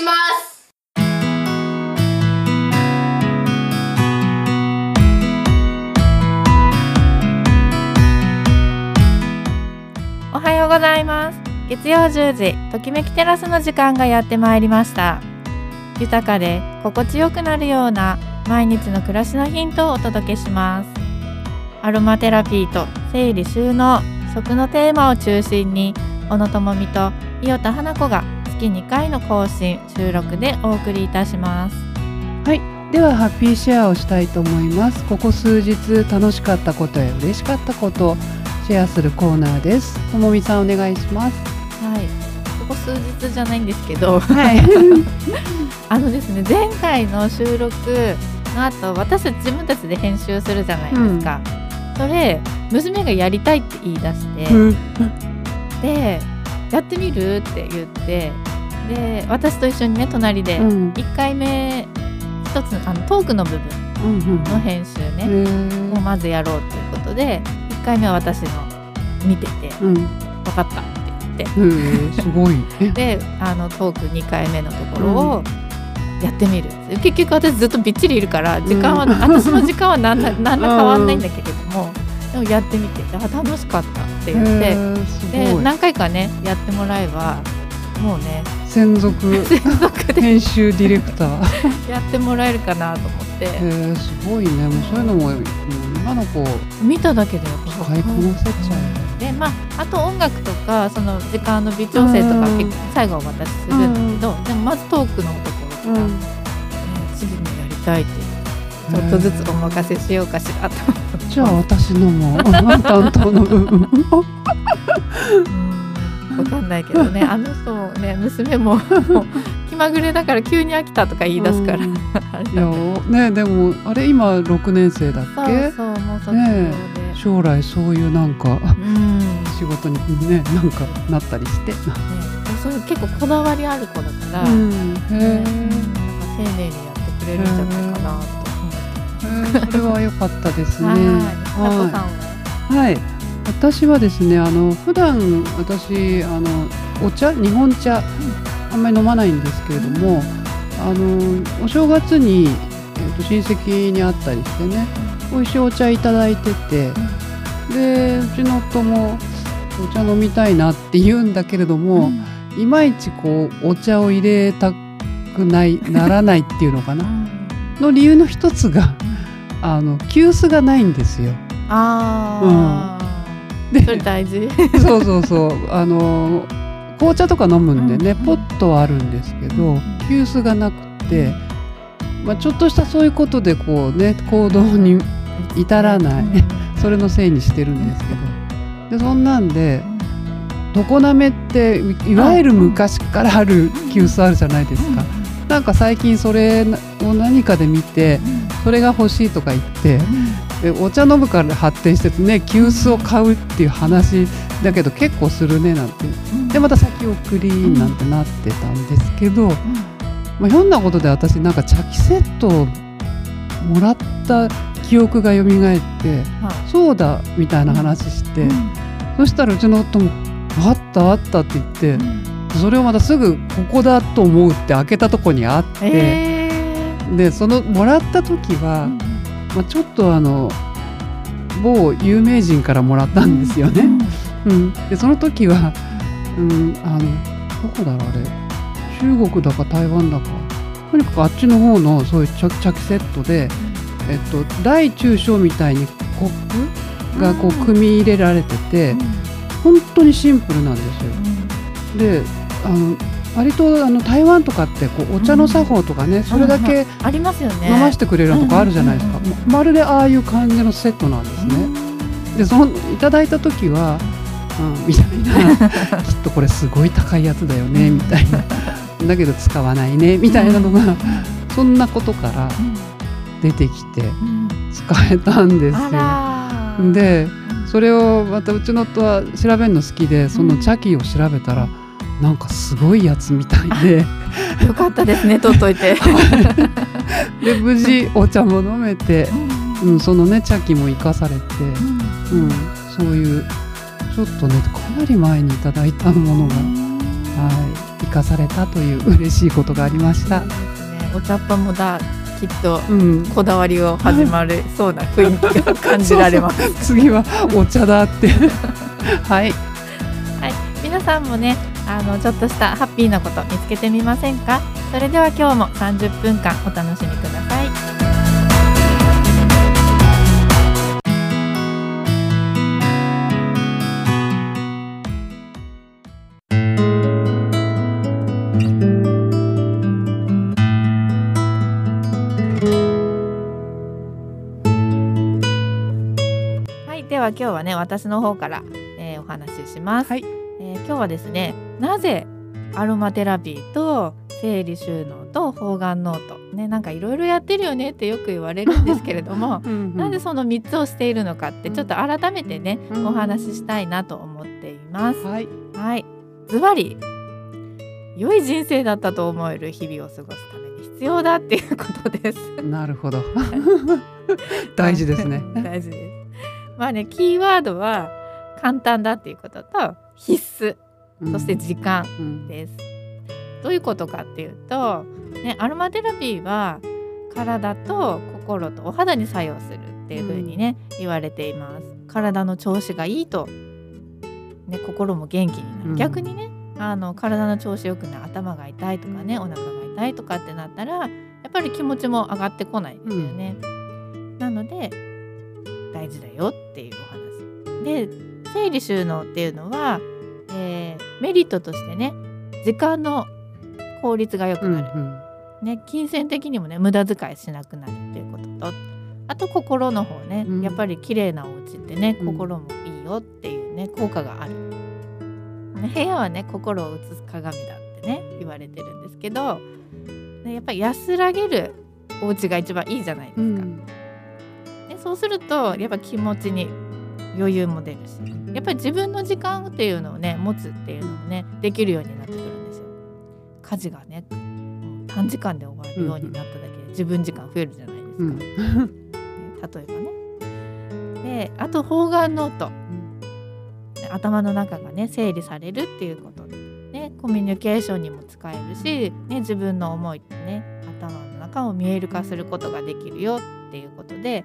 します。おはようございます。月曜10時ときめきテラスの時間がやってまいりました。豊かで心地よくなるような毎日の暮らしのヒントをお届けします。アロマテラピーと整理収納食のテーマを中心に小野智美と伊予田花子が月2回の更新収録でお送りいたします。ではハッピーシェアをしたいと思います。ここ数日楽しかったことや嬉しかったことをシェアするコーナーです。ともみさんお願いします。はい。ここ数日じゃないんですけど。はい。あのですね前回の収録の後私たち自分たちで編集するじゃないですか、それ娘がやりたいって言い出して、うん。でやってみるって言ってで私と一緒にね隣でうん。1回目一つあのトークの部分うんの編集へね、ーをまずやろうということで1回目は私の見ててうん。分かったって言って。すごい。え？であのトーク2回目のところをやってみる、結局私ずっとびっちりいるから時間は、う ん私の時間は何ら何ら変わんないんだけれども、でもやってみてあ楽しかったって言って、で何回かねやってもらえばもうね専属編集ディレクター。やってもらえるかなと思って、へーすごいね。もうそういうのももう今の子見ただけでやっぱ。使いこなせちゃでまああと音楽とかその時間の微調整とかうん。結構最後は私するんだけど、でもまずトークのところう、から、うん。ね次にやりたいってちょっとずつお任せしようかしらと思って。じゃあ私のも担当の部分をうんわかんないけどね。あの人もね娘ももう気まぐれだから急に飽きたとか言い出すから、いやねでもあれ今6年生だっそうけそうもう卒業で、ね将来そういうなんかうん。ね仕事にねなんかなったりして、そういう結構こだわりある子だから、うん、へねなんかえ丁寧にやってくれるんじゃないかなと思って。それは良かったですね。はい、は。い、はい、私はですねあの普段私あのお茶日本茶あんまり飲まないんですけれどもあのお正月に、えー、と親戚に会ったりしてね美味しいお茶いただいててでうちの夫もお茶飲みたいなって言うんだけれども、いまいちこうお茶を入れたくないならないっていうのかな。の理由の一つがあの急須がないんですよ。ああ、でそれ大事。そうそうそう。あの紅茶とか飲むんでね、うんポットはあるんですけど、うん急須がなくて、まあ、ちょっとしたそういうことでこうね行動に至らない。それのせいにしてるんですけど。でそんなんで常滑っていいわゆる昔からある急須あるじゃないですか。なんか最近それを何かで見てそれが欲しいとか言ってでお茶飲むから発展してね急須を買うっていう話だけど結構するねなんて。でまた先送りなんてなってたんですけど、まあ、ひょんなことで私なんか茶器セットをもらった記憶が蘇ってそうだみたいな話して、そしたらうちの夫も「あったあった」って言ってそれをまたすぐここだと思うって開けたとこにあって、えでそのもらった時は、まあ、ちょっとあの某有名人からもらったんですよね。うん、でその時は、うん、あのどこだろうあれ。中国だか台湾だか。とにかくあっちの方のそういう茶茶器セットで、えっと、大中小みたいにコップがこう組み入れられてて本当にシンプルなんですよ。であの割とあの台湾とかってこうお茶の作法とかね、それだけありますよね。飲ませてくれるとこあるじゃないですか、うんうんうん。ままるでああいう感じのセットなんですね。でそのいただいた時は、うん、みたいな。きっとこれすごい高いやつだよねみたいな。だけど使わないねみたいなのがそんなことから出てきて使えたんですよ。でそれをまたうちの夫は調べるの好きでその茶器を調べたら、なんかすごいやつみたいで。よかったですね、取っといて。で無事お茶も飲めて、うん、そのね茶器も生かされて、うん、そういうちょっとねかなり前にいただいたものがあはい生かされたという嬉しいことがありました。ね。お茶っ葉もだきっとうん、こだわりを始まるそうな雰囲気が感じられます。次はお茶だって。はい。はい、皆さんもねあのちょっとしたハッピーなこと見つけてみませんか？それでは今日も30分間お楽しみください。はいでは今日はね私の方から、えーお話しします、はい。えー今日はですねなぜアロマテラピーと整理収納と方眼ノートねなんかいろいろやってるよねってよく言われるんですけれども なんでその3つをしているのかってちょっと改めてね、うんお話ししたいなと思っています。はい。はい、ズバリ良い人生だったと思える日々を過ごすために必要だっていうことです。なるほど。大事ですね。大事です。まあねキーワードは簡単だっていうことと必須そして時間うんです。どういうことかっていうと、ね、アロマテラピーは体と心とお肌に作用するっていう風にね、言われています。体の調子がいいと、ね、心も元気になる。うん逆にねあの体の調子よくない頭が痛いとかねお腹が痛いとかってなったらやっぱり気持ちも上がってこないですよね。なので大事だよっていうお話。で整理収納っていうのは、えーメリットとしてね時間の効率が良くうんなる、ね、金銭的にもね無駄遣いしなくなるっていうこと。とあと心の方ね、うん。やっぱり綺麗なお家ってねうん。心もいいよっていうね効果がある、ね、部屋はね心を映す鏡だってね言われてるんですけど、ね、やっぱり安らげるお家が一番いいじゃないですか、うん。でそうするとやっぱ気持ちに余裕も出るし。やっぱり自分の時間っていうのをね持つっていうのもねできるようになってくるんですよ。家事がね。短時間で終わるようになっただけで自分時間増えるじゃないですか、うん。ね例えばね。であと方眼ノート頭の中がね整理されるっていうことで、ね、コミュニケーションにも使えるし、ね、自分の思いってね頭の中を見える化することができるよっていうことで、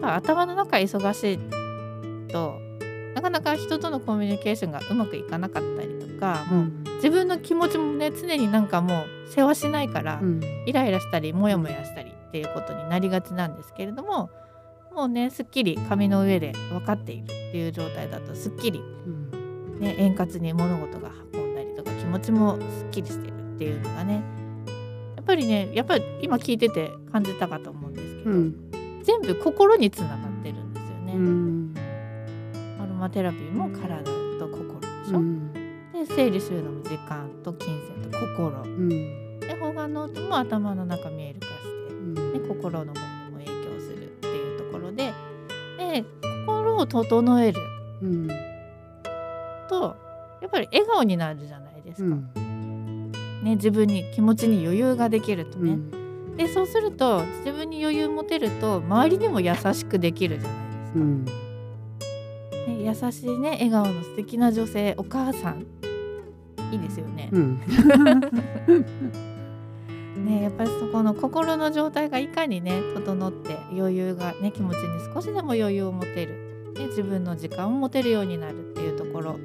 まあ、頭の中忙しいとなかなか人とのコミュニケーションがうまくいかなかったりとか、もう自分の気持ちもね常になんかもう世話しないから、うん。イライラしたりモヤモヤしたりっていうことになりがちなんですけれどももうねすっきり紙の上で分かっているっていう状態だとすっきり、うん。ね、円滑に物事が運んだりとか気持ちもすっきりしてるっていうのがねやっぱりねやっぱり今聞いてて感じたかと思うんですけど、うん。全部心につながってるんですよね。マテラピーも体と心でしょ、うん。で整理収納も時間と金銭と心。うん。で方眼ノートも頭の中見える化してうん。ね、心の方にも影響するっていうところでで心を整える。うん。とやっぱり笑顔になるじゃないですか、うん。ね、自分に気持ちに余裕ができるとね、うん。でそうすると自分に余裕持てると周りにも優しくできるじゃないですか、うんね、優しいね笑顔の素敵な女性お母さん。いいですよね、うん。ねやっぱりそこの心の状態がいかにね整って余裕がね気持ちに少しでも余裕を持てる、ね、自分の時間を持てるようになるっていうところ。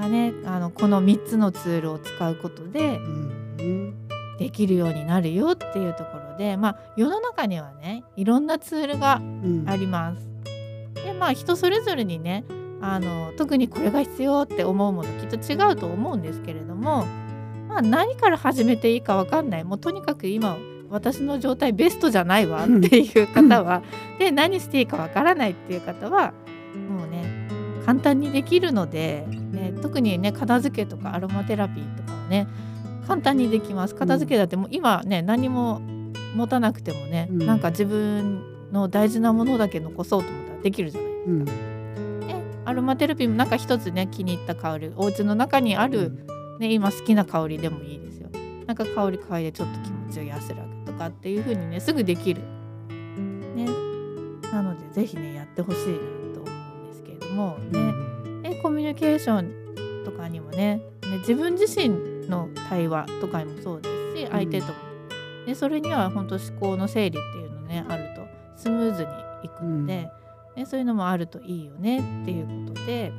がねあのこの3つのツールを使うことでうんできるようになるよっていうところでまあ世の中にはねいろんなツールがうん。あります。でまあ人それぞれにねあの特にこれが必要って思うものきっと違うと思うんですけれども、まあ、何から始めていいか分かんない。もうとにかく今私の状態ベストじゃないわっていう方は、で何していいか分からないっていう方はもうね簡単にできるので、ね、特にね片付けとかアロマテラピーとかはね簡単にできます。片付けだってもう今ね何も持たなくてもね、うん。なんか自分の大事なものだけ残そうと思ったらできるじゃないうん。ね、アロマテラピーもなんか一つね気に入った香り。お家の中にある、ね、今好きな香りでもいいですよ。なんか香り嗅いでちょっと気持ちを安らぐとかっていう風にねすぐできる、ね、なのでぜひねやってほしいなと思うんですけれども。ね、ねコミュニケーションとかにもねね自分自身の対話とかもそうですし相手とも、でそれには本当思考の整理っていうのねあるとスムーズにいくので、でそういうのもあるといいよねっていうことで。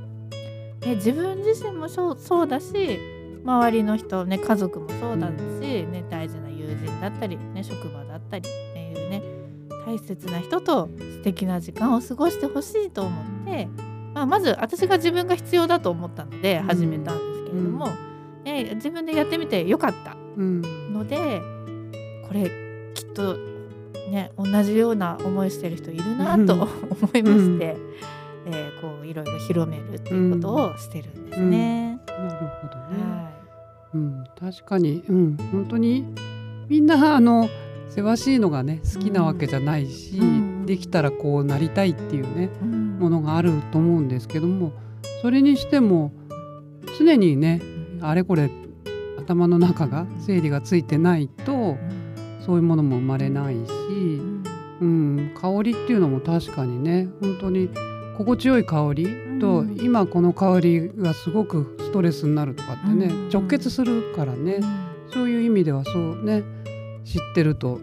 で自分自身もそうそうだし周りの人ね家族もそうだし、ね、大事な友人だったり、ね、職場だったりっていうね大切な人と素敵な時間を過ごしてほしいと思って、まあ、まず私が自分が必要だと思ったので始めたんですけれども、ね自分でやってみてよかったうん。のでこれきっとね同じような思いしてる人いるなとうん。思いまして、えーこういろいろ広めるっていうことをしてるんですね。なるほどね。はうん、確かに、うん、本当にみんなあのせわしいのがね好きなわけじゃないし、うん。できたらこうなりたいっていうねいうん。ものがあると思うんですけどもそれにしても常にねあれこれ頭の中が整理がついてないとそういうものも生まれないし、うん、香りっていうのも確かにね本当に心地よい香りと、うん。今この香りがすごくストレスになるとかってね、うん。直結するからね、そういう意味ではそうね知ってると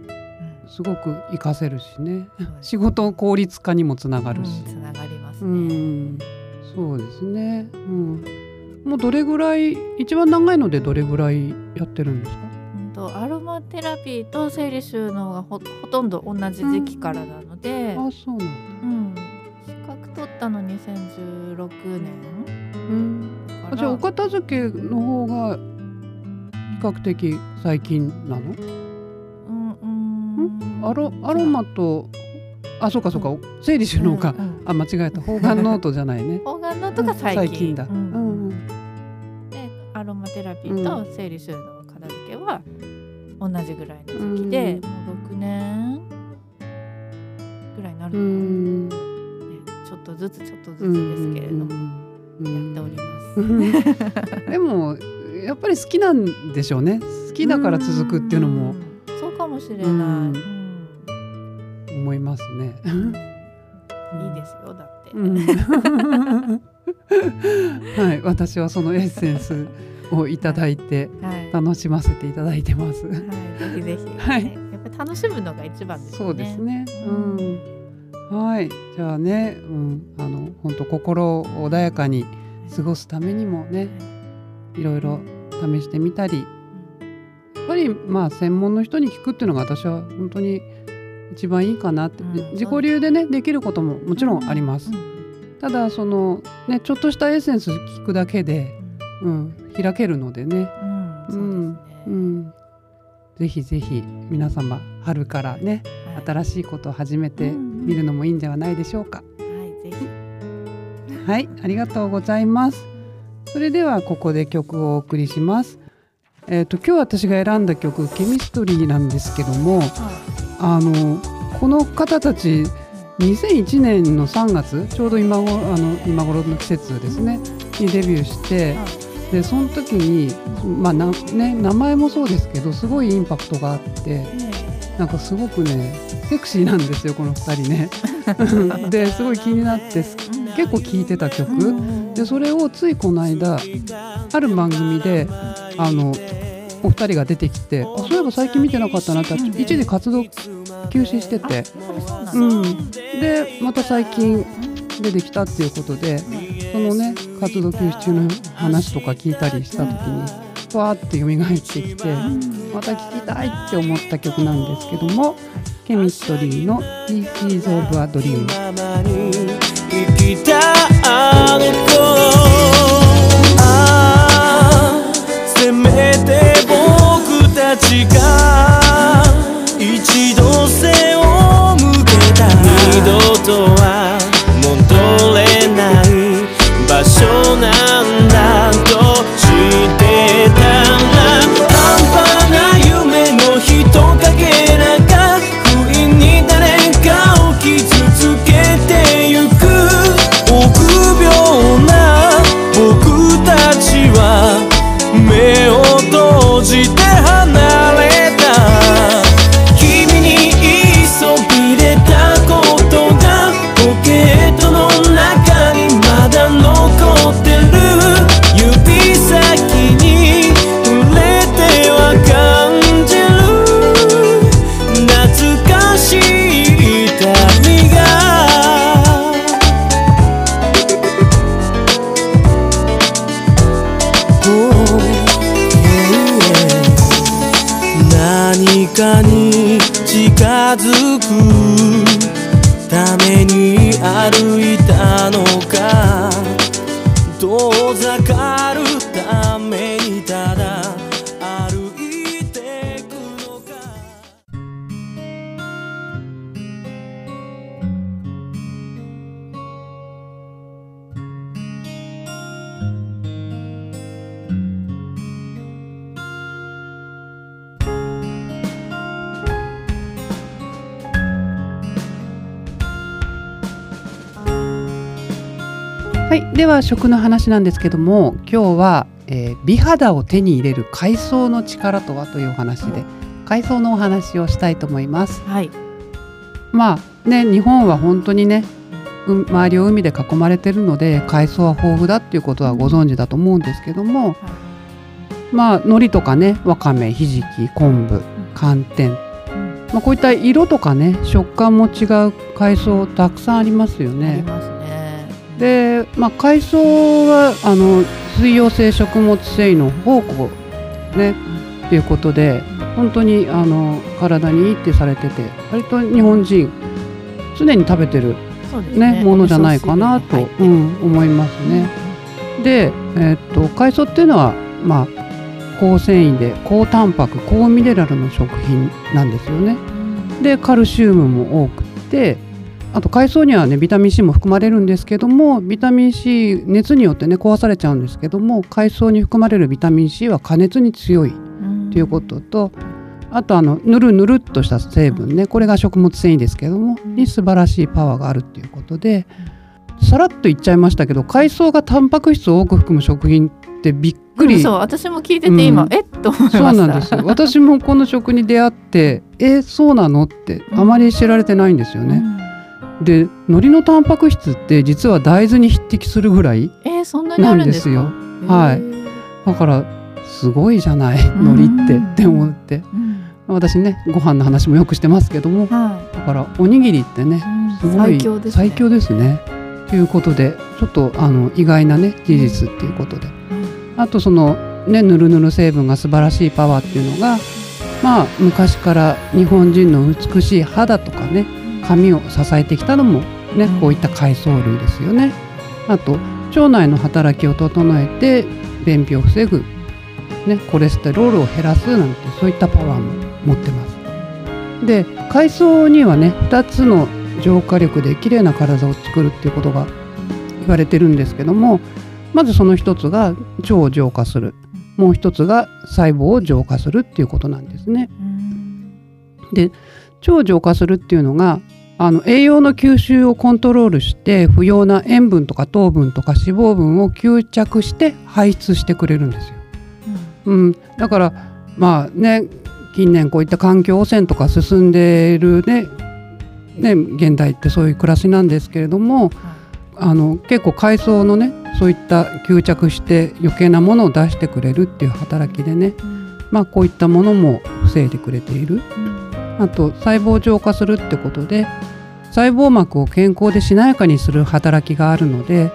すごく活かせるしね仕事効率化にもつながるし、つながりますうね。ん。そうですね、うん、もうどれぐらい一番長いのでどれぐらいやってるんですか？うんとアロマテラピーと生理収納がほほとんど同じ時期からなので、あそうなんだ、うん。資格取ったの2016年うん、だあじゃあお片付けの方が比較的最近なの？うんうん。アロアロマとあそうかそうか、整理収納か、うんうん。あ間違えた方眼ノートじゃないね。方眼ノートが最近,、だ、ううん。んうん。でアロマテラピーと整理収納同じぐらいの時期で、もう6年ぐらいになるうのかな、ん。ね、ちょっとずつちょっとずつですけれども、うん。やっております。でもやっぱり好きなんでしょうね。好きだから続くっていうのも。うん。そうかもしれない、思いますね。いいですよだって、うん。はい。私はそのエッセンスをいただいて。はい楽しませていただいてます。はい、ぜひぜひ、はいねやっぱり楽しむのが一番ですよね。そうですね。うん。はい。じゃあね、うん、あの本当心を穏やかに過ごすためにもね、いろいろ試してみたり、やっぱりまあ専門の人に聞くっていうのが私は本当に一番いいかなって、うんで自己流でねできることももちろんあります。ただそのねちょっとしたエッセンス聞くだけで、うん、開けるのでね。ぜひぜひ皆様春からねはい新しいことを始めてうんみるのもいいんではないでしょうか。はい、ぜひ。はい、ありがとうございます。それではここで曲をお送りします。えっ、と今日私が選んだ曲ケミストリーなんですけども、あのこの方たち2001年の3月ちょうど今頃あの今頃の季節ですねにデビューしてでその時にまあなね名前もそうですけどすごいインパクトがあってなんかすごくねセクシーなんですよこの2人ね。ですごい気になってす結構聴いてた曲、でそれをついこの間ある番組であのお二人が出てきてあそういえば最近見てなかったなって一時活動休止してて、うん、でまた最近出てきたっていうことでそのね活動休止中の話とか聞いたりした時にわーって蘇ってきてまた聴きたいって思った曲なんですけどもケミストリーの「Pieces of a Dream」生きたあの子。ああせめて僕たちが一度背を向けた。二度とは何かに近づくために歩いたのか。遠ざかるためにただでは食の話なんですけども今日は、えー美肌を手に入れる海藻の力とはというお話で海藻のお話をしたいと思います。はい。まあね日本は本当にねう周りを海で囲まれてるので海藻は豊富だっていうことはご存知だと思うんですけども、まあ海苔とかねわかめひじき昆布寒天、まあ、こういった色とかね食感も違う海藻たくさんありますよありね。で、まあ、海藻はあの水溶性食物繊維の宝庫ねっていうことで本当にあの体にいいってされてて割と日本人常に食べてる、そうですねものじゃないかなと、うん、思いますね。で、えーっと海藻っていうのは、まあ、高繊維で高タンパク高ミネラルの食品なんですよね。でカルシウムも多くてあと海藻にはねビタミン C も含まれるんですけどもビタミン C 熱によってね壊されちゃうんですけども海藻に含まれるビタミン C は加熱に強いうんということとあとあのぬるぬるっとした成分ねこれが食物繊維ですけどもうん。に素晴らしいパワーがあるっていうことでさらっと言っちゃいましたけど海藻がタンパク質を多く含む食品ってびっくり。うんそう私も聞いてて今、うん。えっ？と思いました。そうなんですよ。私もこの食に出会ってえそうなの？ってあまり知られてないんですよね。で海苔のタンパク質って実は大豆に匹敵するぐらいなにあるんですか？なんですよ。はい。だからすごいじゃない？うん。海苔ってって思って。うん。私ねご飯の話もよくしてますけどもはだからおにぎりってねい、すごい最強ですね。最強ですね。ということでちょっとあの意外なね事実っていうことで。うん。あとそのねぬるぬる成分が素晴らしいパワーっていうのがまあ昔から日本人の美しい肌とかね髪を支えてきたのもね、うんこういった海藻類ですよね。あと腸内の働きを整えて便秘を防ぐ、ね、コレステロールを減らすなんてそういったパワーも持ってます。で海藻にはね2つの浄化力で綺麗な体を作るっていうことが言われてるんですけどもまずその一つが腸を浄化するもう一つが細胞を浄化するっていうことなんですね。うん腸を浄化するっていうのがあの栄養の吸収をコントロールして不要な塩分とか糖分とか脂肪分を吸着して排出してくれるんですよ。うん、だからまあね近年こういった環境汚染とか進んでいるねね現代ってそういう暮らしなんですけれどもあの結構海藻のねそういった吸着して余計なものを出してくれるっていう働きでねうん。まあこういったものも防いでくれている。うんあと細胞浄化するってことで細胞膜を健康でしなやかにする働きがあるので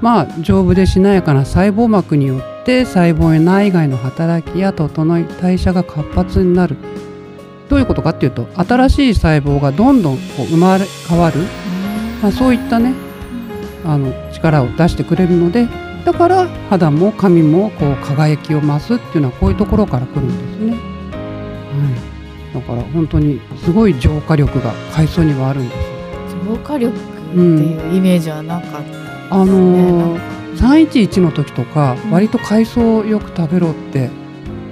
まあ丈夫でしなやかな細胞膜によって細胞内外の働きや整い代謝が活発になる。どういうことかっていうと新しい細胞がどんどんこう生まれ変わる、まあ、そういったねあの力を出してくれるのでだから肌も髪もこう輝きを増すっていうのはこういうところから来るんですね。はい、だから本当にすごい浄化力が海藻にはあるんですよ。浄化力っていうイメージはなかったですね、あのーなんか。311の時とかうん。割と海藻よく食べろって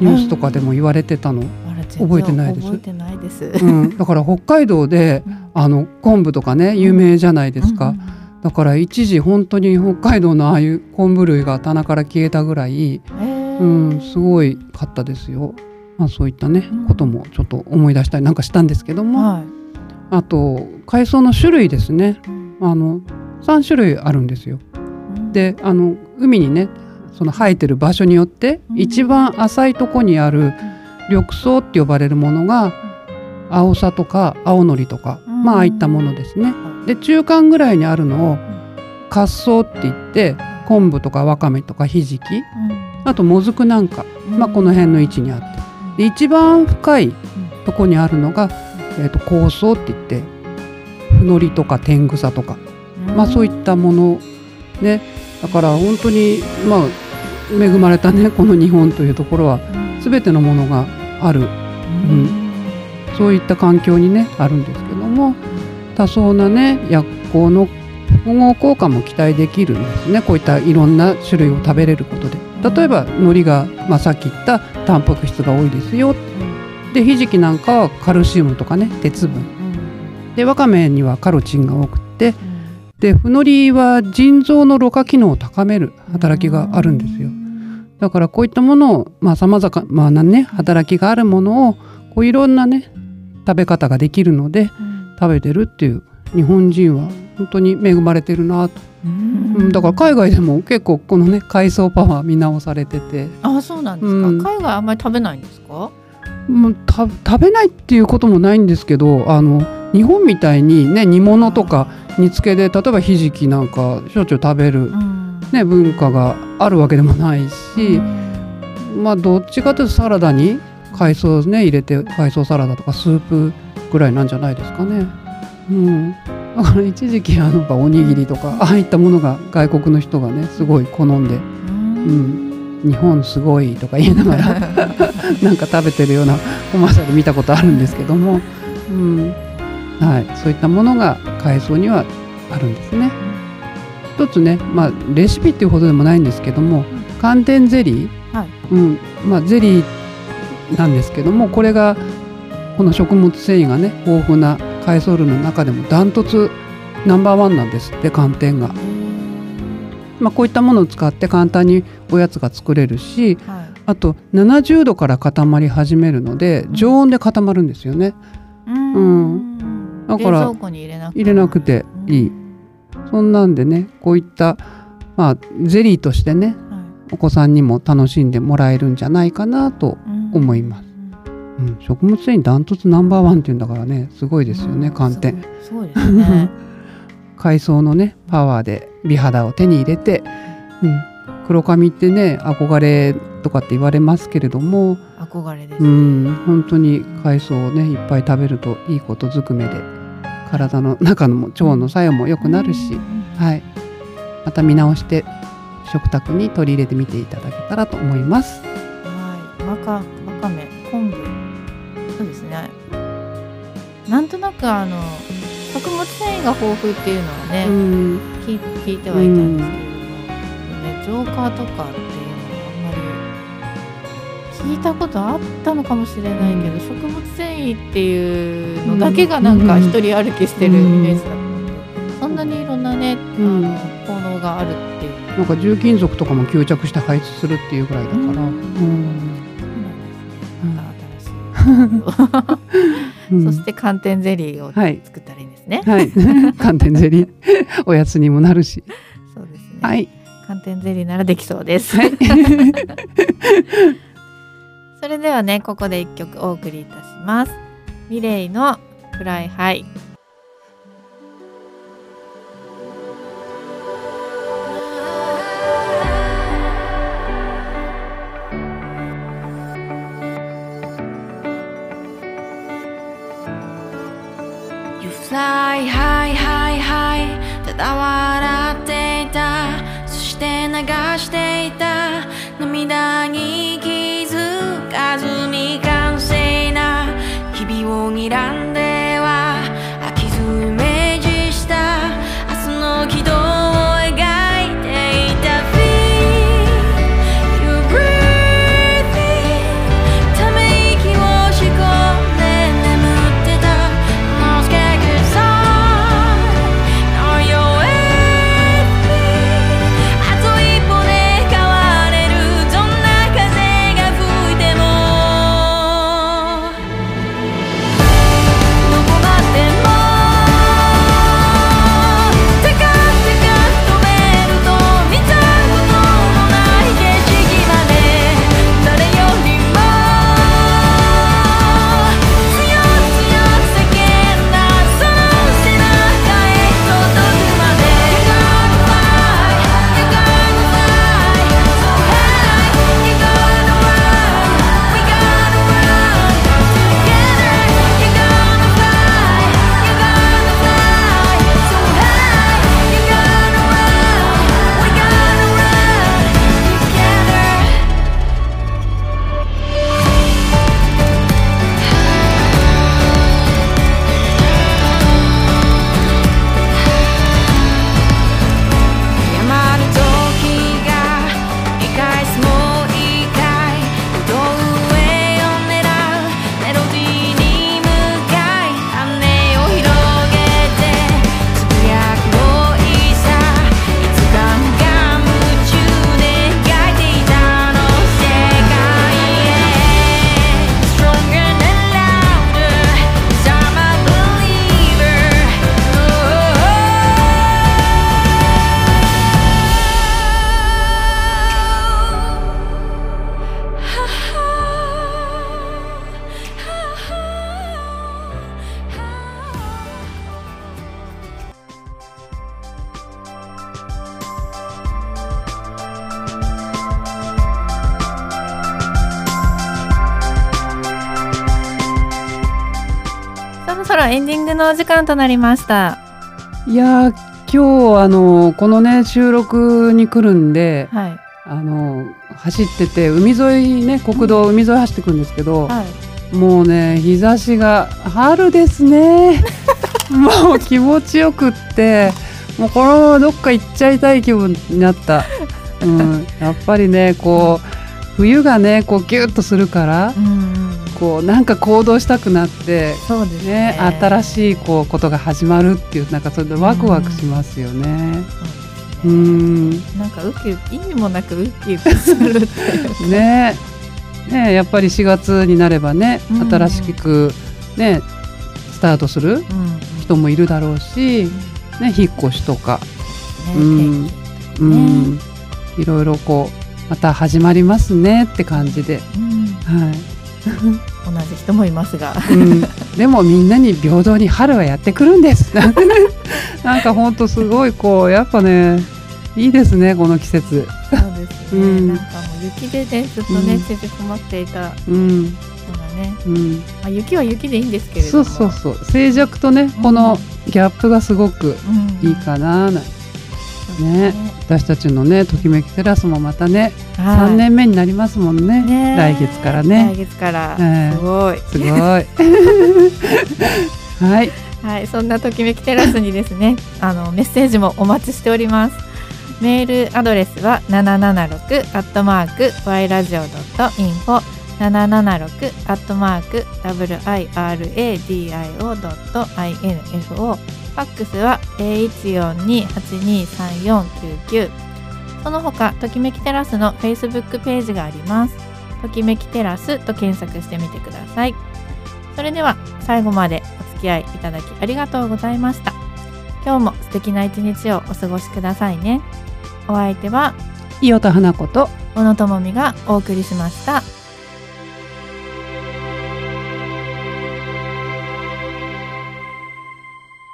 ニュースとかでも言われてたの、あら全然覚えてないです？覚えてないです。うん、だから北海道であの昆布とかね有名じゃないですか、だから一時本当に北海道のああいう昆布類が棚から消えたぐらい、うん、すごいかったですよ。まあ、そういったね、うん。こともちょっと思い出したりなんかしたんですけども、はい。あと海藻の種類ですね。うん。あの3種類あるんですよ。うん。であの海にねその生えてる場所によって、うん。一番浅いとこにある緑藻って呼ばれるものが、アオサとか青のりとか、うん。まあああいったものですね。で中間ぐらいにあるのを褐藻って言って昆布とかわかめとかひじきあともずくなんか、うん。まあ、この辺の位置にあってで一番深いとこにあるのが、えー、と香草って言ってふのりとか天草とか。まあ、そういったもの。ね。だから本当にまあ恵まれたね この日本というところは。全てのものがある、うん、そういった環境にねあるんですけども。多層なね薬効の複合効果も期待できるんですね。こういったいろんな種類を食べれることで例えば海苔が、まあ、さっき言ったタンパク質が多いですよ。でひじきなんかはカルシウムとかね鉄分。でわかめにはカロチンが多くて。でフノリは腎臓のろ過機能を高める働きがあるんですよ。だからこういったものをまあ様々なね働きがあるものをこういろんなね食べ方ができるので食べてるっていう日本人は本当に恵まれてるなと、うん、だから海外でも結構このね海藻パワー見直されてて。あそうなんですか、うん、海外あんまり食べないんですか？もうた食べないっていうこともないんですけどあの日本みたいにね煮物とか煮付けで例えばひじきなんかしょっちゅう食べる、ね、文化があるわけでもないし、まあどっちかというとサラダに海藻ね入れて海藻サラダとかスープぐらいなんじゃないですかね。うん、だから一時期あのおにぎりとかああいったものが外国の人がねすごい好んで、うん、日本すごいとか言いながら なんか食べてるようなコマーシャル見たことあるんですけども、うん。はい、そういったものが海藻にはあるんですね。一つね、まあ、レシピっていうほどでもないんですけども寒天ゼリー、はい。うん。まあ、ゼリーなんですけどもこれがこの食物繊維がね豊富な海藻類の中でもダントツナンバーワンなんですって寒天が。まあ、こういったものを使って簡単におやつが作れるし、はい、あと70度から固まり始めるので常温で固まるんですよね。うん、うん、だから入れなくていい。そんなんでねこういった、まあ、ゼリーとしてね、はい、お子さんにも楽しんでもらえるんじゃないかなと思います。うん、食物繊維ダントツナンバーワンっていうんだからね。すごいですよね、寒天。すごいですね。海藻のねパワーで美肌を手に入れて、うん、黒髪ってね憧れとかって言われますけれども憧れです、ね、うん。本当に海藻をねいっぱい食べるといいことずくめで体の中の腸の作用も良くなるし、はい、また見直して食卓に取り入れてみていただけたらと思います。はい、わかわかめ昆布。なんとなくあの食物繊維が豊富っていうのはね、うん、聞聞いてはいたんですけれども、ね、浄化とかっていうの聞いたことあったのかもしれないけど、食物繊維っていうのだけがなんか一人歩きしてるイメージだったので、そんなにいろんなね、あの効能があるっていう。なんか重金属とかも吸着して排出するっていうぐらいだから、うんそして寒天ゼリーを作ったらいいんですね。はい、寒天ゼリー おやつにもなるし。そうですね。はい。寒天ゼリーならできそうです。はい それではねここで一曲お送りいたします milet の Fly Highグのお時間となりました。いやー今日あのこのね収録に来るんではい。あの走ってて海沿いね国道海沿い走ってくんですけど、はい。もうね日差しが春ですね。もう気持ちよくってもうこのままどっか行っちゃいたい気分になった、うん、やっぱりねこう冬がねこうギュッとするからうんうんこうなんか行動したくなってそうですね。ね新しいこうことが始まるっていうなんかそれでワクワクしますよね。うん。なんかウキウキ意味もなくウキウキするね。ねやっぱり4月になればねうん。新しくねスタートするうん人もいるだろうし、ね、引っ越しとか、ねうん。うん、いろいろこうまた始まりますねって感じで、うん。はい 同じ人もいますが。うん、でもみんなに平等に春はやってくるんです。なんかほんとすごいこうやっぱねいいですねこの季節。そうですね、うん。なんかもう雪でねずっとね、うん。縮こまっていた。うん。ね、うん、まあ、雪は雪でいいんですけれそうども。そうそう静寂とねこのギャップがすごくうん。いいかな、うですね私たちのねときめきテラスもまたね、はい。3年目になりますもんねね。来月から来ね月から、ええ。すごい。すごい。はい。はい、そんなときめきテラスにですね、あのメッセージもお待ちしております。メールアドレスは七七六アットマーク y ラジオドットインフォ。七七六アットマーク w i r a d i o ドット i n f o ファックスは零一四二八二三四九九。その他ときめきテラスのフェイスブックページがあります。ときめきテラスと検索してみてください。それでは最後までお付き合いいただきありがとうございました今日も素敵な一日をお過ごしくださいねお相手は伊予田花子と小野智美がお送りしました